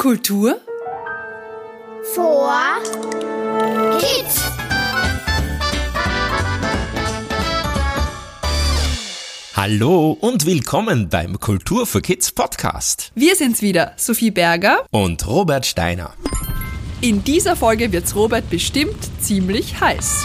Kultur vor Kids. Hallo und willkommen beim Kultur für Kids Podcast. Wir sind's wieder, Sophie Berger. Und Robert Steiner. In dieser Folge wird's Robert bestimmt ziemlich heiß.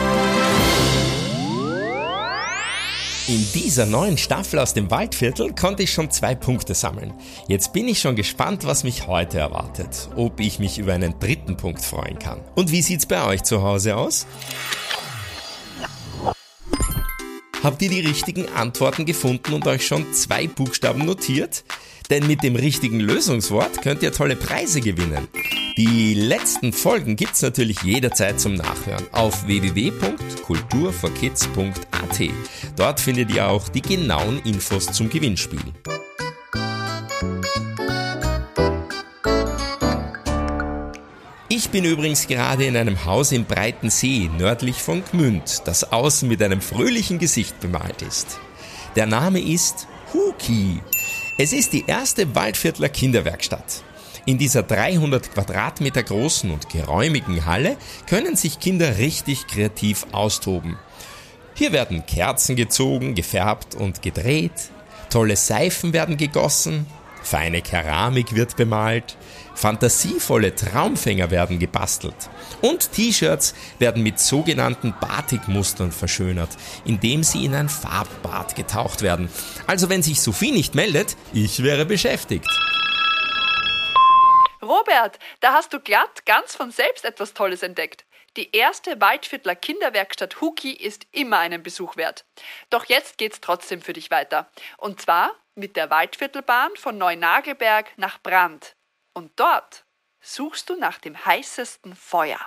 In dieser neuen Staffel aus dem Waldviertel konnte ich schon zwei Punkte sammeln. Jetzt bin ich schon gespannt, was mich heute erwartet. Ob ich mich über einen dritten Punkt freuen kann. Und wie sieht's bei euch zu Hause aus? Habt ihr die richtigen Antworten gefunden und euch schon zwei Buchstaben notiert? Denn mit dem richtigen Lösungswort könnt ihr tolle Preise gewinnen. Die letzten Folgen gibt's natürlich jederzeit zum Nachhören auf www.kulturforkids.at. Dort findet ihr auch die genauen Infos zum Gewinnspiel. Ich bin übrigens gerade in einem Haus im Breiten See, nördlich von Gmünd, das außen mit einem fröhlichen Gesicht bemalt ist. Der Name ist Huki. Es ist die erste Waldviertler Kinderwerkstatt. In dieser 300 Quadratmeter großen und geräumigen Halle können sich Kinder richtig kreativ austoben. Hier werden Kerzen gezogen, gefärbt und gedreht, tolle Seifen werden gegossen, feine Keramik wird bemalt, fantasievolle Traumfänger werden gebastelt und T-Shirts werden mit sogenannten Batikmustern verschönert, indem sie in ein Farbbad getaucht werden. Also wenn sich Sophie nicht meldet, ich wäre beschäftigt. Robert, da hast du glatt ganz von selbst etwas Tolles entdeckt. Die erste Waldviertler Kinderwerkstatt Huki ist immer einen Besuch wert. Doch jetzt geht's trotzdem für dich weiter. Und zwar mit der Waldviertelbahn von Neunagelberg nach Brand. Und dort suchst du nach dem heißesten Feuer.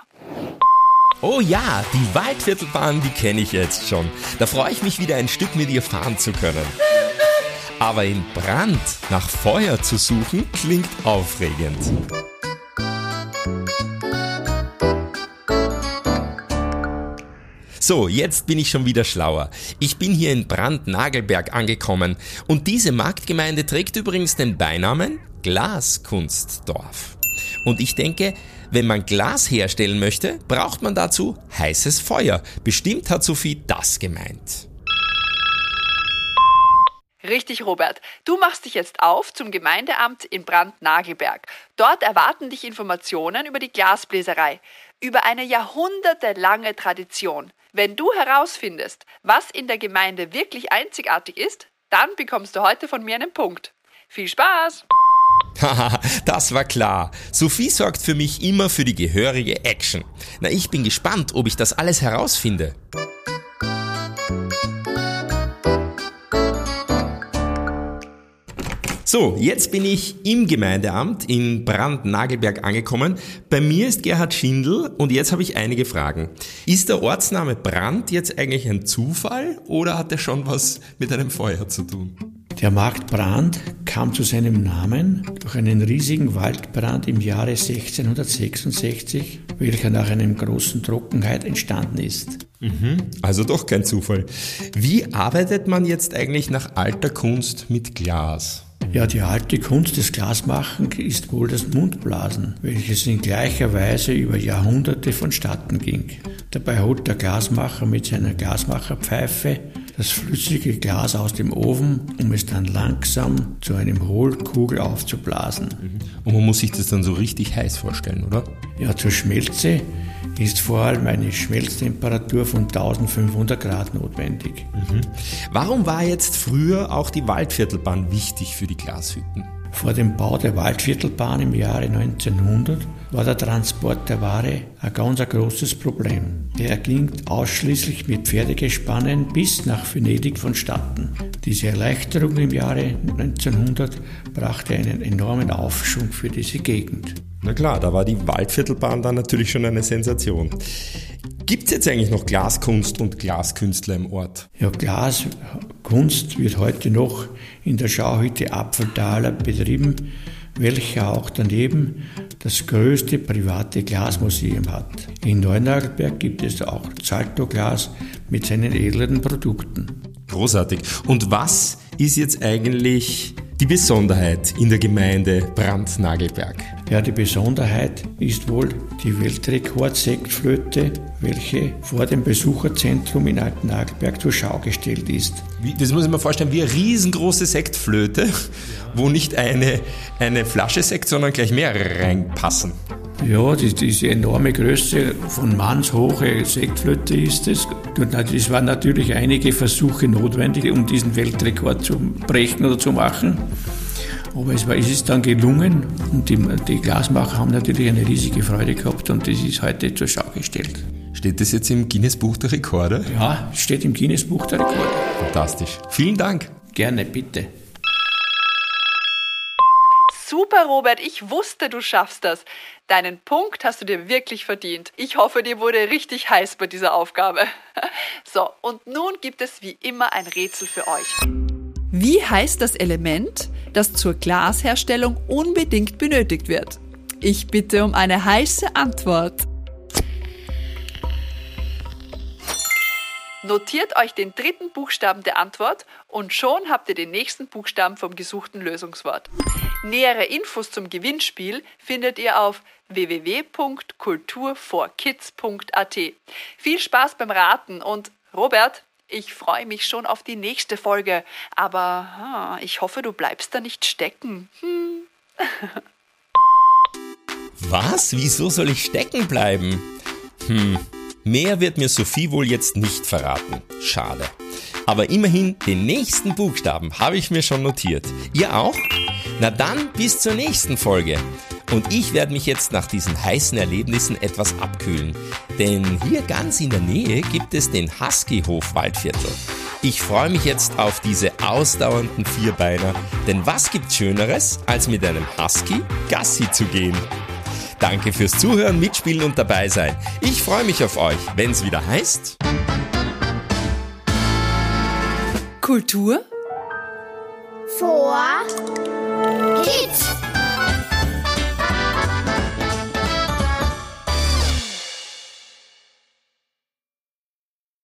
Oh ja, die Waldviertelbahn, die kenne ich jetzt schon. Da freue ich mich wieder ein Stück mit ihr fahren zu können. Aber in Brand nach Feuer zu suchen, klingt aufregend. So, jetzt bin ich schon wieder schlauer. Ich bin hier in Brand-Nagelberg angekommen und diese Marktgemeinde trägt übrigens den Beinamen Glaskunstdorf. Und ich denke, wenn man Glas herstellen möchte, braucht man dazu heißes Feuer. Bestimmt hat Sophie das gemeint. Richtig, Robert. Du machst dich jetzt auf zum Gemeindeamt in Brand-Nagelberg. Dort erwarten dich Informationen über die Glasbläserei, über eine jahrhundertelange Tradition. Wenn du herausfindest, was in der Gemeinde wirklich einzigartig ist, dann bekommst du heute von mir einen Punkt. Viel Spaß! Haha, das war klar. Sophie sorgt für mich immer für die gehörige Action. Na, ich bin gespannt, ob ich das alles herausfinde. So, jetzt bin ich im Gemeindeamt in Brand-Nagelberg angekommen. Bei mir ist Gerhard Schindel und jetzt habe ich einige Fragen. Ist der Ortsname Brand jetzt eigentlich ein Zufall oder hat er schon was mit einem Feuer zu tun? Der Markt Brand kam zu seinem Namen durch einen riesigen Waldbrand im Jahre 1666, welcher nach einer großen Trockenheit entstanden ist. Mhm, also doch kein Zufall. Wie arbeitet man jetzt eigentlich nach alter Kunst mit Glas? Ja, die alte Kunst des Glasmachen ist wohl das Mundblasen, welches in gleicher Weise über Jahrhunderte vonstatten ging. Dabei holt der Glasmacher mit seiner Glasmacherpfeife das flüssige Glas aus dem Ofen, um es dann langsam zu einem Hohlkugel aufzublasen. Und man muss sich das dann so richtig heiß vorstellen, oder? Ja, zur Schmelze ist vor allem eine Schmelztemperatur von 1500 Grad notwendig. Mhm. Warum war jetzt früher auch die Waldviertelbahn wichtig für die Glashütten? Vor dem Bau der Waldviertelbahn im Jahre 1900 war der Transport der Ware ein ganz großes Problem. Er ging ausschließlich mit Pferdegespannen bis nach Venedig vonstatten. Diese Erleichterung im Jahre 1900 brachte einen enormen Aufschwung für diese Gegend. Na klar, da war die Waldviertelbahn dann natürlich schon eine Sensation. Gibt es jetzt eigentlich noch Glaskunst und Glaskünstler im Ort? Ja, Glaskunst wird heute noch in der Schauhütte Apfeltaler betrieben, welcher auch daneben das größte private Glasmuseum hat. In Neunagelberg gibt es auch Zalto Glas mit seinen edlen Produkten. Großartig. Und was ist jetzt eigentlich die Besonderheit in der Gemeinde Brandnagelberg? Ja, die Besonderheit ist wohl die Weltrekord-Sektflöte, welche vor dem Besucherzentrum in Altennagelberg zur Schau gestellt ist. Wie, das muss ich mir vorstellen, wie eine riesengroße Sektflöte, wo nicht eine, eine Flasche Sekt, sondern gleich mehrere reinpassen. Ja, die, diese enorme Größe von mannshohe Sektflöte ist es. Es waren natürlich einige Versuche notwendig, um diesen Weltrekord zu brechen oder zu machen. Aber es, war, es ist dann gelungen und die, die Glasmacher haben natürlich eine riesige Freude gehabt und das ist heute zur Schau gestellt. Steht das jetzt im Guinness Buch der Rekorde? Ja, steht im Guinness Buch der Rekorde. Fantastisch. Vielen Dank. Gerne, bitte. Super, Robert, ich wusste, du schaffst das. Deinen Punkt hast du dir wirklich verdient. Ich hoffe, dir wurde richtig heiß bei dieser Aufgabe. So, und nun gibt es wie immer ein Rätsel für euch. Wie heißt das Element, das zur Glasherstellung unbedingt benötigt wird? Ich bitte um eine heiße Antwort. Notiert euch den dritten Buchstaben der Antwort und schon habt ihr den nächsten Buchstaben vom gesuchten Lösungswort. Nähere Infos zum Gewinnspiel findet ihr auf www.kulturforkids.at. Viel Spaß beim Raten und Robert, ich freue mich schon auf die nächste Folge, aber ich hoffe, du bleibst da nicht stecken. Hm. Was? Wieso soll ich stecken bleiben? Hm, mehr wird mir Sophie wohl jetzt nicht verraten. Schade. Aber immerhin, den nächsten Buchstaben habe ich mir schon notiert. Ihr auch? Na dann bis zur nächsten Folge. Und ich werde mich jetzt nach diesen heißen Erlebnissen etwas abkühlen. Denn hier ganz in der Nähe gibt es den Husky-Hof Waldviertel. Ich freue mich jetzt auf diese ausdauernden Vierbeiner, denn was gibt's Schöneres, als mit einem Husky Gassi zu gehen? Danke fürs Zuhören, Mitspielen und dabei sein. Ich freue mich auf euch, wenn es wieder heißt. Kultur vor Kids.